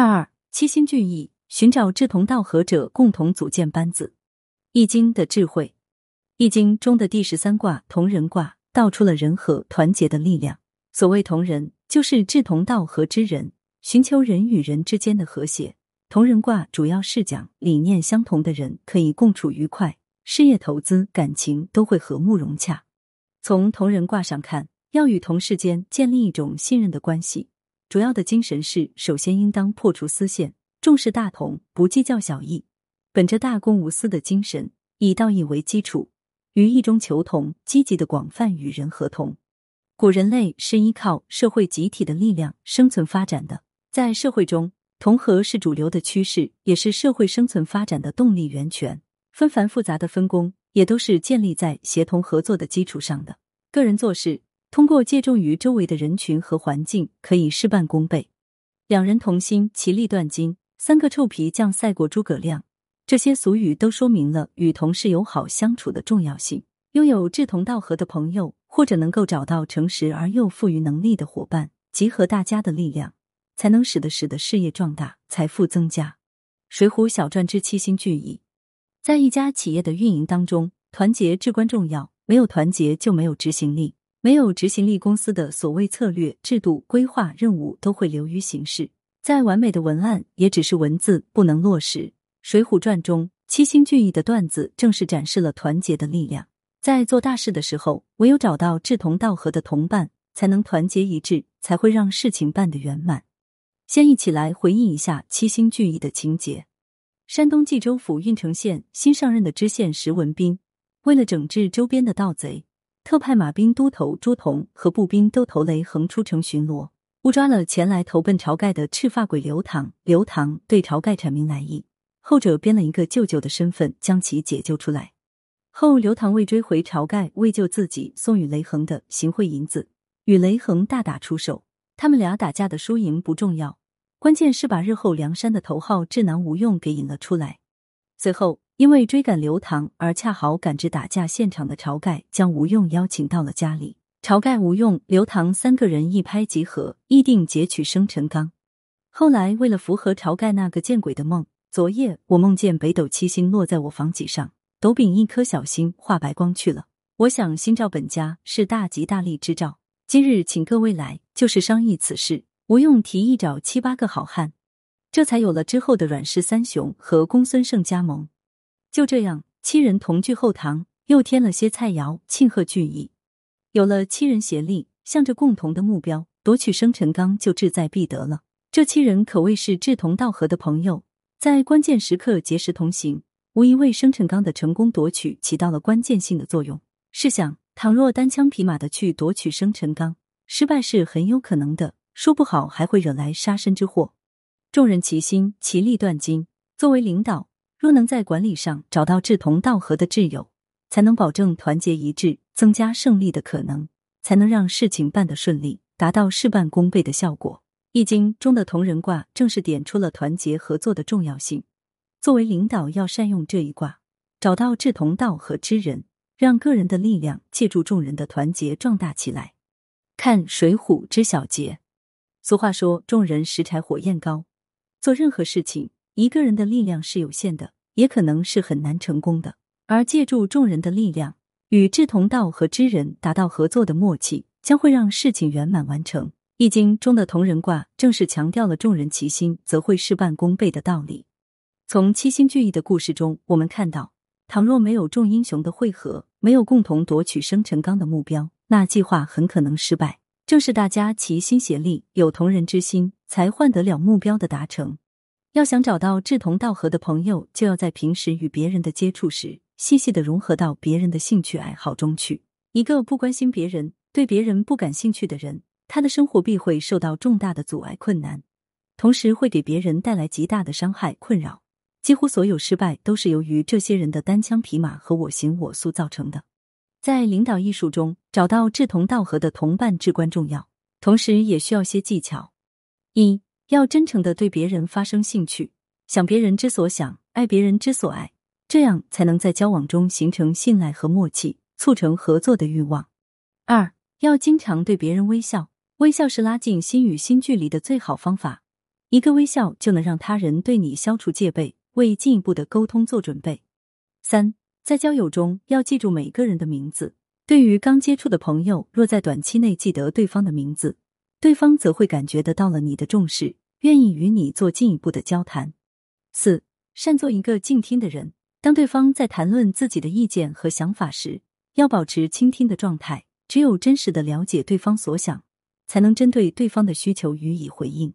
二二七星聚义，寻找志同道合者，共同组建班子。易经的智慧，易经中的第十三卦同人卦，道出了人和团结的力量。所谓同人，就是志同道合之人，寻求人与人之间的和谐。同人卦主要是讲理念相同的人可以共处愉快，事业、投资、感情都会和睦融洽。从同人卦上看，要与同事间建立一种信任的关系。主要的精神是，首先应当破除私限，重视大同，不计较小异，本着大公无私的精神，以道义为基础，于义中求同，积极的广泛与人合同。古人类是依靠社会集体的力量生存发展的，在社会中，同和是主流的趋势，也是社会生存发展的动力源泉。纷繁复杂的分工，也都是建立在协同合作的基础上的。个人做事。通过借重于周围的人群和环境，可以事半功倍。两人同心，其利断金；三个臭皮匠赛过诸葛亮。这些俗语都说明了与同事友好相处的重要性。拥有志同道合的朋友，或者能够找到诚实而又富于能力的伙伴，集合大家的力量，才能使得使得事业壮大，财富增加。水浒小传之七星聚义，在一家企业的运营当中，团结至关重要。没有团结，就没有执行力。没有执行力，公司的所谓策略、制度、规划、任务都会流于形式。再完美的文案也只是文字，不能落实。《水浒传》中七星聚义的段子，正是展示了团结的力量。在做大事的时候，唯有找到志同道合的同伴，才能团结一致，才会让事情办得圆满。先一起来回忆一下七星聚义的情节。山东济州府郓城县新上任的知县石文斌，为了整治周边的盗贼。特派马兵都头朱仝和步兵都头雷横出城巡逻，误抓了前来投奔晁盖的赤发鬼刘唐。刘唐对晁盖阐明来意，后者编了一个舅舅的身份将其解救出来。后刘唐为追回晁盖，为救自己，送与雷横的行贿银子，与雷横大打出手。他们俩打架的输赢不重要，关键是把日后梁山的头号智囊吴用给引了出来。随后。因为追赶刘唐而恰好赶至打架现场的晁盖，将吴用邀请到了家里。晁盖、吴用、刘唐三个人一拍即合，议定劫取生辰纲。后来为了符合晁盖那个见鬼的梦，昨夜我梦见北斗七星落在我房脊上，斗柄一颗小星化白光去了。我想星照本家是大吉大利之兆，今日请各位来，就是商议此事。吴用提议找七八个好汉，这才有了之后的阮氏三雄和公孙胜加盟。就这样，七人同聚后堂，又添了些菜肴庆贺聚义。有了七人协力，向着共同的目标夺取生辰纲，就志在必得了。这七人可谓是志同道合的朋友，在关键时刻结识同行，无疑为生辰纲的成功夺取起到了关键性的作用。试想，倘若单枪匹马的去夺取生辰纲，失败是很有可能的，说不好还会惹来杀身之祸。众人齐心，其利断金。作为领导。若能在管理上找到志同道合的挚友，才能保证团结一致，增加胜利的可能，才能让事情办得顺利，达到事半功倍的效果。易经中的同人卦正是点出了团结合作的重要性。作为领导，要善用这一卦，找到志同道合之人，让个人的力量借助众人的团结壮大起来。看《水浒》之小节，俗话说：“众人拾柴火焰高。”做任何事情。一个人的力量是有限的，也可能是很难成功的。而借助众人的力量，与志同道合之人达到合作的默契，将会让事情圆满完成。易经中的同人卦，正是强调了众人齐心则会事半功倍的道理。从七星聚义的故事中，我们看到，倘若没有众英雄的汇合，没有共同夺取生辰纲的目标，那计划很可能失败。正是大家齐心协力，有同人之心，才换得了目标的达成。要想找到志同道合的朋友，就要在平时与别人的接触时，细细的融合到别人的兴趣爱好中去。一个不关心别人、对别人不感兴趣的人，他的生活必会受到重大的阻碍困难，同时会给别人带来极大的伤害困扰。几乎所有失败都是由于这些人的单枪匹马和我行我素造成的。在领导艺术中，找到志同道合的同伴至关重要，同时也需要些技巧。一要真诚的对别人发生兴趣，想别人之所想，爱别人之所爱，这样才能在交往中形成信赖和默契，促成合作的欲望。二要经常对别人微笑，微笑是拉近心与心距离的最好方法。一个微笑就能让他人对你消除戒备，为进一步的沟通做准备。三，在交友中要记住每个人的名字。对于刚接触的朋友，若在短期内记得对方的名字，对方则会感觉得到了你的重视，愿意与你做进一步的交谈。四，善做一个静听的人。当对方在谈论自己的意见和想法时，要保持倾听的状态。只有真实的了解对方所想，才能针对对方的需求予以回应。